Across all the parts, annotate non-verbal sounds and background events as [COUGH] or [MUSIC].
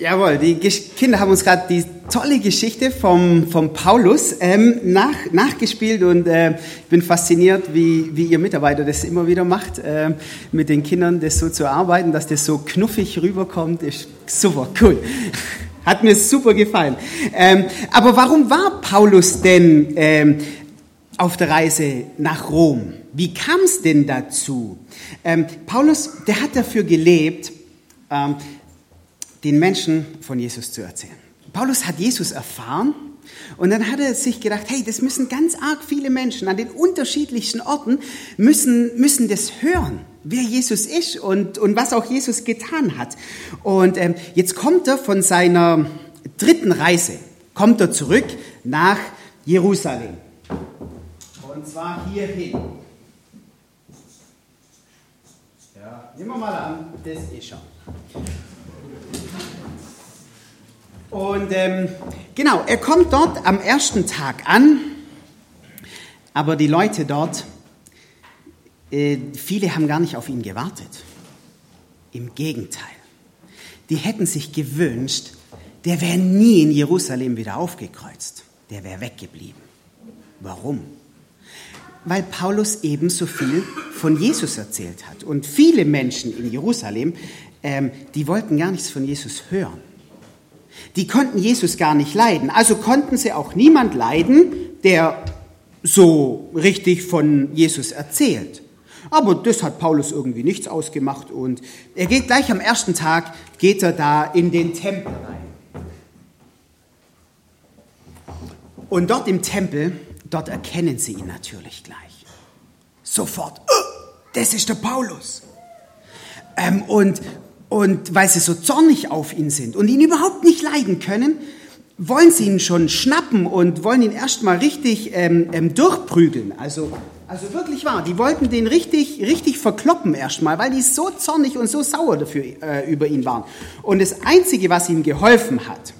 Jawohl, die Kinder haben uns gerade die tolle Geschichte vom, vom Paulus ähm, nach, nachgespielt und äh, ich bin fasziniert, wie, wie ihr Mitarbeiter das immer wieder macht, äh, mit den Kindern das so zu arbeiten, dass das so knuffig rüberkommt, ist super, cool. [LAUGHS] Hat mir super gefallen. Ähm, aber warum war Paulus denn ähm, auf der Reise nach Rom? Wie kam es denn dazu? Ähm, Paulus, der hat dafür gelebt, ähm, den Menschen von Jesus zu erzählen. Paulus hat Jesus erfahren und dann hat er sich gedacht, hey, das müssen ganz arg viele Menschen an den unterschiedlichsten Orten müssen, müssen das hören, wer Jesus ist und, und was auch Jesus getan hat. Und ähm, jetzt kommt er von seiner dritten Reise, kommt er zurück nach Jerusalem. Und zwar hierhin. Ja, nehmen wir mal an, das ist er. Und ähm, genau, er kommt dort am ersten Tag an, aber die Leute dort, äh, viele haben gar nicht auf ihn gewartet. Im Gegenteil, die hätten sich gewünscht, der wäre nie in Jerusalem wieder aufgekreuzt, der wäre weggeblieben. Warum? Weil Paulus ebenso viel von Jesus erzählt hat. Und viele Menschen in Jerusalem, ähm, die wollten gar nichts von Jesus hören. Die konnten Jesus gar nicht leiden. Also konnten sie auch niemand leiden, der so richtig von Jesus erzählt. Aber das hat Paulus irgendwie nichts ausgemacht und er geht gleich am ersten Tag, geht er da in den Tempel rein. Und dort im Tempel, dort erkennen sie ihn natürlich gleich. Sofort, oh, das ist der Paulus. Ähm, und, und weil sie so zornig auf ihn sind und ihn überhaupt nicht leiden können, wollen sie ihn schon schnappen und wollen ihn erstmal richtig ähm, ähm, durchprügeln. Also, also wirklich wahr, die wollten den richtig, richtig verkloppen erstmal, weil die so zornig und so sauer dafür, äh, über ihn waren. Und das Einzige, was ihm geholfen hat,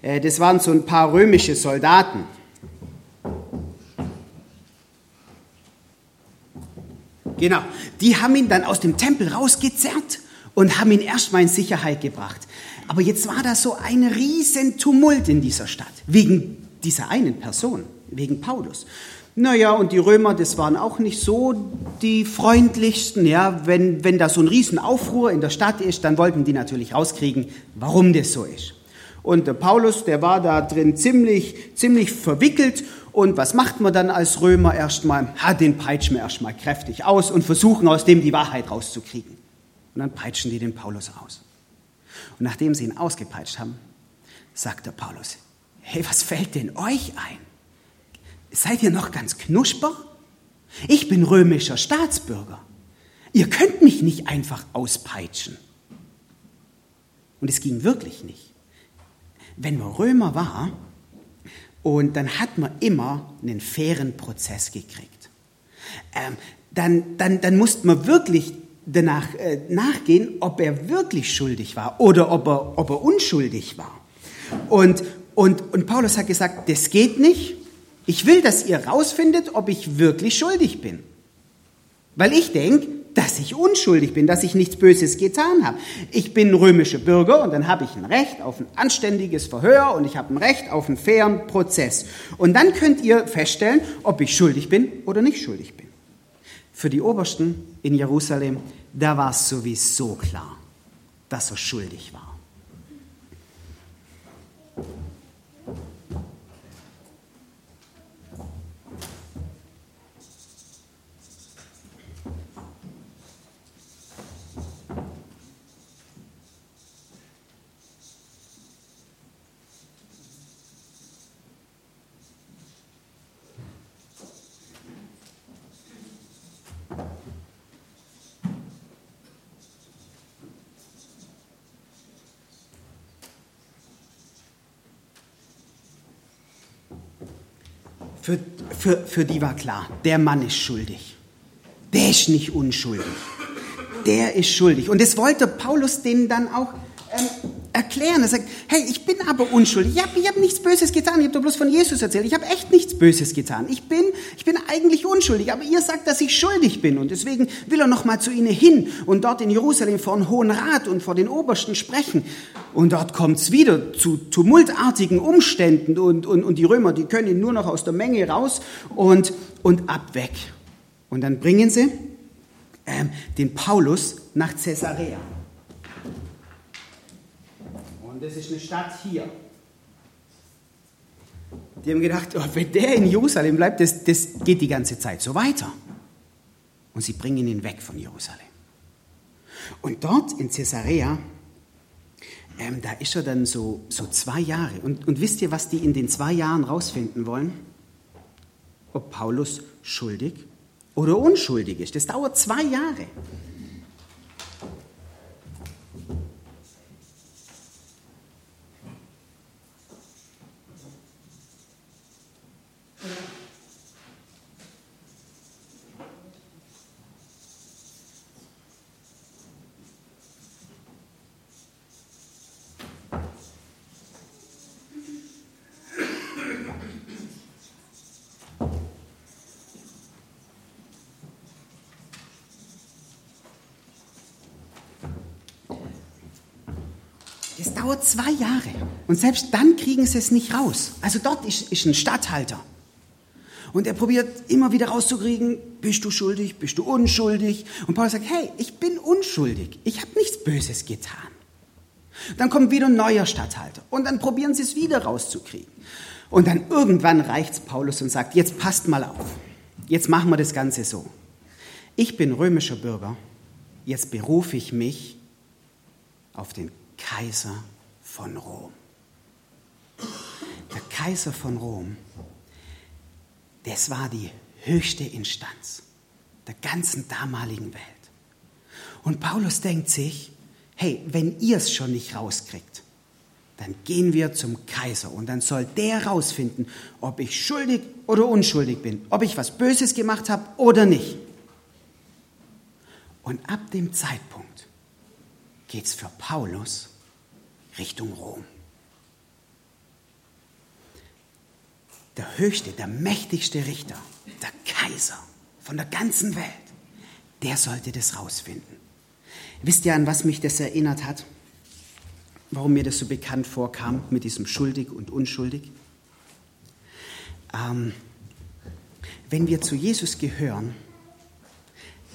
äh, das waren so ein paar römische Soldaten. Genau, die haben ihn dann aus dem Tempel rausgezerrt und haben ihn erstmal in Sicherheit gebracht. Aber jetzt war da so ein riesen Tumult in dieser Stadt, wegen dieser einen Person, wegen Paulus. Naja, und die Römer, das waren auch nicht so die freundlichsten. Ja, wenn, wenn da so ein Riesenaufruhr in der Stadt ist, dann wollten die natürlich rauskriegen, warum das so ist. Und der Paulus, der war da drin ziemlich, ziemlich verwickelt. Und was macht man dann als Römer erstmal? Ha, den peitschen wir erstmal kräftig aus und versuchen aus dem die Wahrheit rauszukriegen. Und dann peitschen die den Paulus aus. Und nachdem sie ihn ausgepeitscht haben, sagt der Paulus, hey, was fällt denn euch ein? Seid ihr noch ganz knusper? Ich bin römischer Staatsbürger. Ihr könnt mich nicht einfach auspeitschen. Und es ging wirklich nicht. Wenn man Römer war, und dann hat man immer einen fairen Prozess gekriegt. Ähm, dann, dann, dann musste man wirklich danach äh, nachgehen, ob er wirklich schuldig war oder ob er, ob er unschuldig war. Und, und, und Paulus hat gesagt, das geht nicht. Ich will, dass ihr rausfindet, ob ich wirklich schuldig bin. Weil ich denke, dass ich unschuldig bin, dass ich nichts Böses getan habe. Ich bin römischer Bürger und dann habe ich ein Recht auf ein anständiges Verhör und ich habe ein Recht auf einen fairen Prozess. Und dann könnt ihr feststellen, ob ich schuldig bin oder nicht schuldig bin. Für die Obersten in Jerusalem, da war es sowieso klar, dass er schuldig war. Für, für, für die war klar, der Mann ist schuldig. Der ist nicht unschuldig. Der ist schuldig. Und das wollte Paulus denen dann auch ähm, erklären. Er sagt, hey, ich bin aber unschuldig. Ich habe hab nichts Böses getan. Ich habe doch bloß von Jesus erzählt. Ich habe echt nichts Böses getan. Ich bin, ich bin eigentlich unschuldig. Aber ihr sagt, dass ich schuldig bin. Und deswegen will er noch mal zu ihnen hin und dort in Jerusalem vor dem Hohen Rat und vor den Obersten sprechen. Und dort kommt es wieder zu tumultartigen Umständen. Und, und, und die Römer, die können nur noch aus der Menge raus und, und ab weg. Und dann bringen sie ähm, den Paulus nach Caesarea. Und das ist eine Stadt hier. Die haben gedacht, oh, wenn der in Jerusalem bleibt, das, das geht die ganze Zeit so weiter. Und sie bringen ihn weg von Jerusalem. Und dort in Caesarea, ähm, da ist er dann so, so zwei Jahre. Und, und wisst ihr, was die in den zwei Jahren rausfinden wollen? Ob Paulus schuldig oder unschuldig ist. Das dauert zwei Jahre. Das dauert zwei Jahre. Und selbst dann kriegen sie es nicht raus. Also dort ist, ist ein Statthalter. Und er probiert immer wieder rauszukriegen, bist du schuldig, bist du unschuldig? Und Paulus sagt, hey, ich bin unschuldig. Ich habe nichts Böses getan. Dann kommt wieder ein neuer Statthalter. Und dann probieren sie es wieder rauszukriegen. Und dann irgendwann reicht's Paulus und sagt, jetzt passt mal auf. Jetzt machen wir das Ganze so. Ich bin römischer Bürger. Jetzt berufe ich mich auf den Kaiser von Rom. Der Kaiser von Rom, das war die höchste Instanz der ganzen damaligen Welt. Und Paulus denkt sich, hey, wenn ihr es schon nicht rauskriegt, dann gehen wir zum Kaiser und dann soll der rausfinden, ob ich schuldig oder unschuldig bin, ob ich was Böses gemacht habe oder nicht. Und ab dem Zeitpunkt geht es für Paulus Richtung Rom. Der höchste, der mächtigste Richter, der Kaiser von der ganzen Welt, der sollte das rausfinden. Wisst ihr, an was mich das erinnert hat? Warum mir das so bekannt vorkam mit diesem schuldig und unschuldig? Ähm, wenn wir zu Jesus gehören,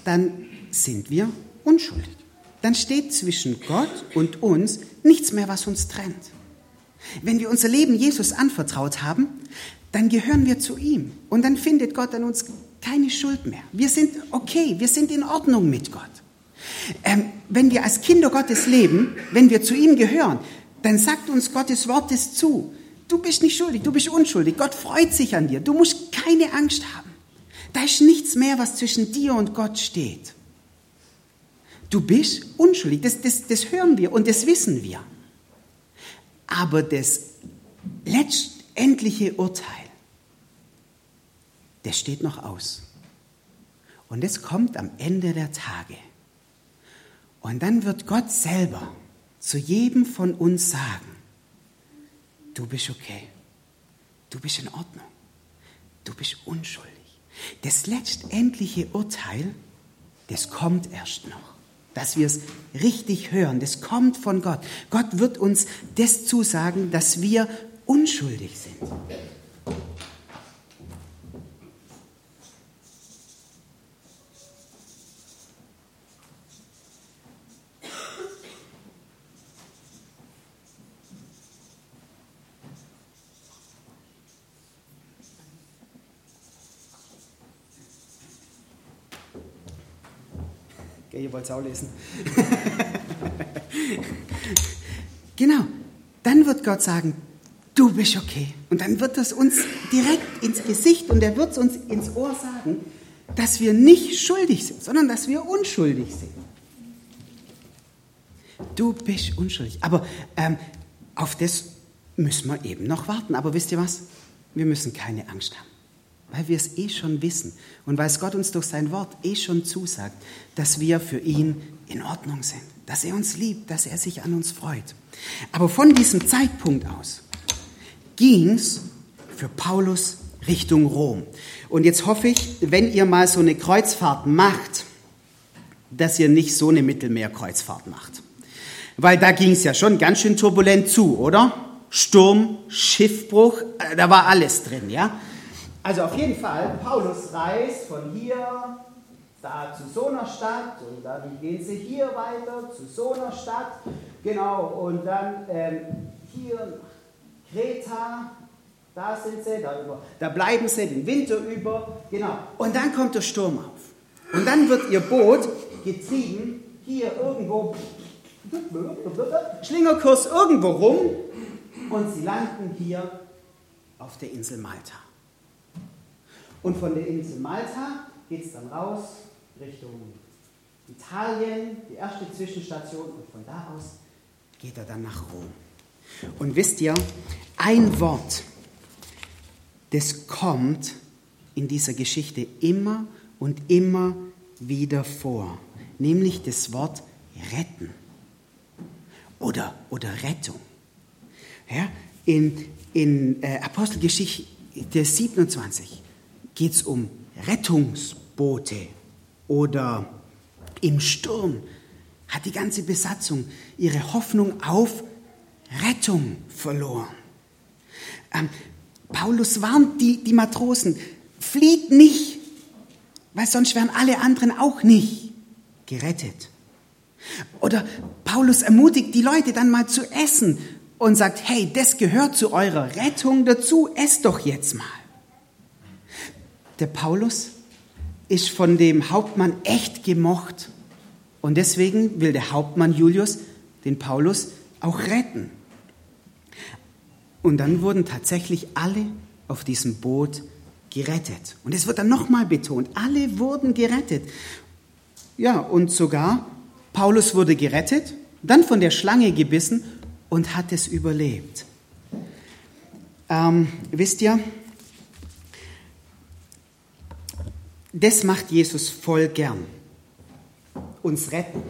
dann sind wir unschuldig dann steht zwischen Gott und uns nichts mehr, was uns trennt. Wenn wir unser Leben Jesus anvertraut haben, dann gehören wir zu ihm und dann findet Gott an uns keine Schuld mehr. Wir sind okay, wir sind in Ordnung mit Gott. Ähm, wenn wir als Kinder Gottes leben, wenn wir zu ihm gehören, dann sagt uns Gottes Wort es zu. Du bist nicht schuldig, du bist unschuldig. Gott freut sich an dir. Du musst keine Angst haben. Da ist nichts mehr, was zwischen dir und Gott steht. Du bist unschuldig, das, das, das hören wir und das wissen wir. Aber das letztendliche Urteil, das steht noch aus. Und es kommt am Ende der Tage. Und dann wird Gott selber zu jedem von uns sagen, du bist okay, du bist in Ordnung, du bist unschuldig. Das letztendliche Urteil, das kommt erst noch dass wir es richtig hören. Das kommt von Gott. Gott wird uns das zusagen, dass wir unschuldig sind. Ihr wollt es auch lesen. [LAUGHS] genau, dann wird Gott sagen, du bist okay. Und dann wird es uns direkt ins Gesicht und er wird es uns ins Ohr sagen, dass wir nicht schuldig sind, sondern dass wir unschuldig sind. Du bist unschuldig. Aber ähm, auf das müssen wir eben noch warten. Aber wisst ihr was? Wir müssen keine Angst haben. Weil wir es eh schon wissen und weil es Gott uns durch sein Wort eh schon zusagt, dass wir für ihn in Ordnung sind, dass er uns liebt, dass er sich an uns freut. Aber von diesem Zeitpunkt aus ging es für Paulus Richtung Rom. Und jetzt hoffe ich, wenn ihr mal so eine Kreuzfahrt macht, dass ihr nicht so eine Mittelmeerkreuzfahrt macht. Weil da ging es ja schon ganz schön turbulent zu, oder? Sturm, Schiffbruch, äh, da war alles drin, ja? Also auf jeden Fall, Paulus reist von hier da zu so einer Stadt und dann gehen sie hier weiter zu so einer Stadt, genau, und dann ähm, hier Kreta, da sind sie, da, über, da bleiben sie den Winter über, genau. Und dann kommt der Sturm auf. Und dann wird ihr Boot getrieben, hier irgendwo, Schlingerkurs irgendwo rum und sie landen hier auf der Insel Malta. Und von der Insel Malta geht es dann raus Richtung Italien, die erste Zwischenstation, und von da aus geht er dann nach Rom. Und wisst ihr, ein Wort, das kommt in dieser Geschichte immer und immer wieder vor, nämlich das Wort retten oder, oder Rettung. Ja, in in äh, Apostelgeschichte 27 geht es um Rettungsboote oder im Sturm hat die ganze Besatzung ihre Hoffnung auf Rettung verloren. Ähm, Paulus warnt die, die Matrosen, flieht nicht, weil sonst wären alle anderen auch nicht gerettet. Oder Paulus ermutigt die Leute dann mal zu essen und sagt, hey, das gehört zu eurer Rettung dazu, esst doch jetzt mal. Der Paulus ist von dem Hauptmann echt gemocht und deswegen will der Hauptmann Julius den Paulus auch retten. Und dann wurden tatsächlich alle auf diesem Boot gerettet. Und es wird dann nochmal betont, alle wurden gerettet. Ja, und sogar Paulus wurde gerettet, dann von der Schlange gebissen und hat es überlebt. Ähm, wisst ihr, das macht Jesus voll gern. Uns retten.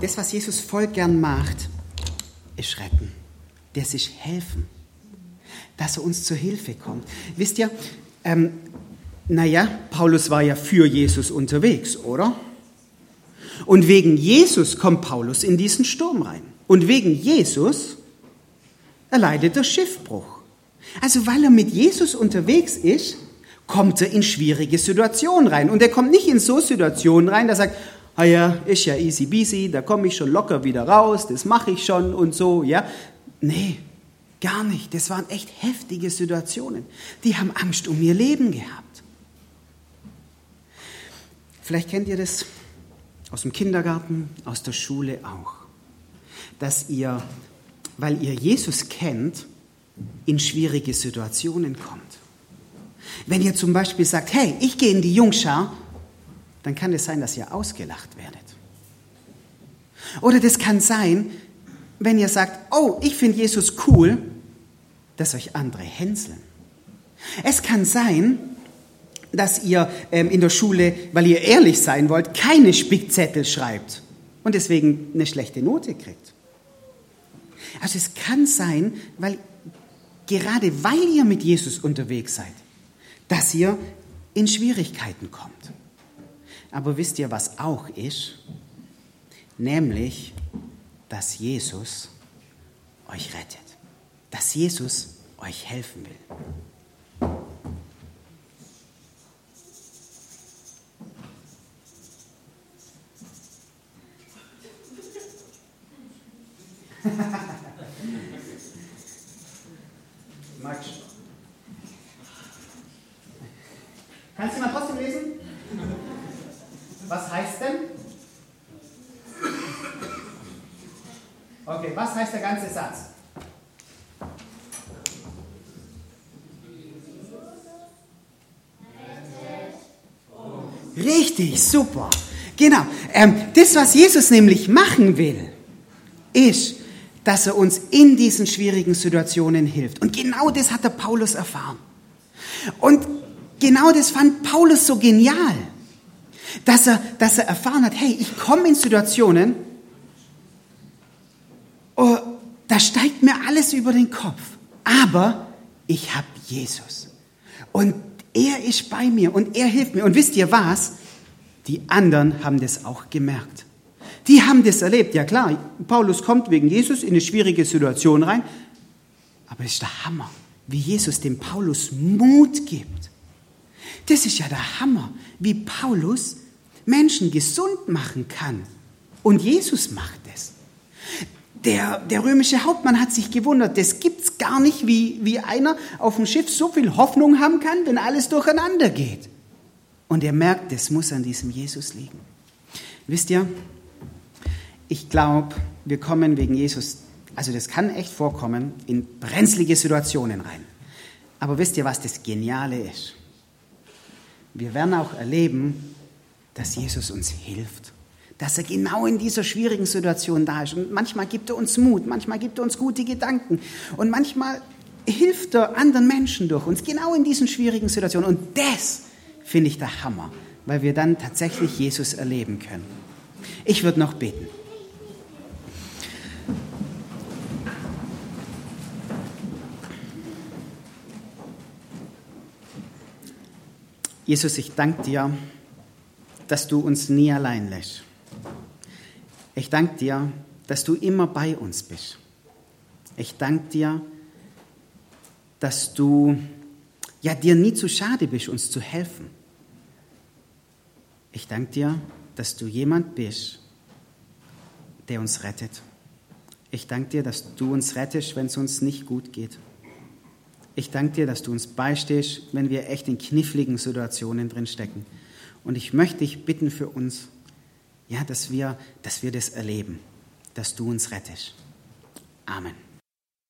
Das, was Jesus voll gern macht, ist retten. Das ist helfen. Dass er uns zur Hilfe kommt. Wisst ihr, ähm, naja, Paulus war ja für Jesus unterwegs, oder? Und wegen Jesus kommt Paulus in diesen Sturm rein. Und wegen Jesus erleidet er Schiffbruch. Also weil er mit Jesus unterwegs ist, kommt er in schwierige Situationen rein. Und er kommt nicht in so Situationen rein, dass er sagt, ah ja, ist ja easy beasy, da komme ich schon locker wieder raus, das mache ich schon und so, ja. Nee, gar nicht. Das waren echt heftige Situationen. Die haben Angst um ihr Leben gehabt. Vielleicht kennt ihr das aus dem Kindergarten, aus der Schule auch, dass ihr, weil ihr Jesus kennt, in schwierige Situationen kommt. Wenn ihr zum Beispiel sagt, hey, ich gehe in die Jungschar dann kann es sein, dass ihr ausgelacht werdet. Oder das kann sein, wenn ihr sagt, oh, ich finde Jesus cool, dass euch andere hänseln. Es kann sein, dass ihr ähm, in der Schule, weil ihr ehrlich sein wollt, keine Spickzettel schreibt und deswegen eine schlechte Note kriegt. Also es kann sein, weil gerade weil ihr mit Jesus unterwegs seid, dass ihr in Schwierigkeiten kommt. Aber wisst ihr, was auch ist? Nämlich, dass Jesus euch rettet. Dass Jesus euch helfen will. Max. Kannst du mal trotzdem lesen? Was heißt denn? Okay, was heißt der ganze Satz? Richtig, super. Genau. Ähm, das, was Jesus nämlich machen will, ist, dass er uns in diesen schwierigen Situationen hilft. Und genau das hat der Paulus erfahren. Und genau das fand Paulus so genial, dass er, dass er erfahren hat, hey, ich komme in Situationen, oh, da steigt mir alles über den Kopf. Aber ich habe Jesus. Und er ist bei mir und er hilft mir. Und wisst ihr was? Die anderen haben das auch gemerkt. Die haben das erlebt. Ja klar, Paulus kommt wegen Jesus in eine schwierige Situation rein. Aber es ist der Hammer, wie Jesus dem Paulus Mut gibt. Das ist ja der Hammer, wie Paulus Menschen gesund machen kann. Und Jesus macht es. Der, der römische Hauptmann hat sich gewundert, das gibt's gar nicht, wie, wie einer auf dem Schiff so viel Hoffnung haben kann, wenn alles durcheinander geht. Und er merkt, das muss an diesem Jesus liegen. Wisst ihr, ich glaube, wir kommen wegen Jesus, also das kann echt vorkommen, in brenzlige Situationen rein. Aber wisst ihr, was das Geniale ist? Wir werden auch erleben, dass Jesus uns hilft dass er genau in dieser schwierigen Situation da ist. Und manchmal gibt er uns Mut, manchmal gibt er uns gute Gedanken und manchmal hilft er anderen Menschen durch uns, genau in diesen schwierigen Situationen. Und das finde ich der Hammer, weil wir dann tatsächlich Jesus erleben können. Ich würde noch beten. Jesus, ich danke dir, dass du uns nie allein lässt. Ich danke dir, dass du immer bei uns bist. Ich danke dir, dass du ja dir nie zu schade bist, uns zu helfen. Ich danke dir, dass du jemand bist, der uns rettet. Ich danke dir, dass du uns rettest, wenn es uns nicht gut geht. Ich danke dir, dass du uns beistehst, wenn wir echt in kniffligen Situationen drin stecken. Und ich möchte dich bitten für uns, ja, dass wir, dass wir das erleben, dass du uns rettest. Amen.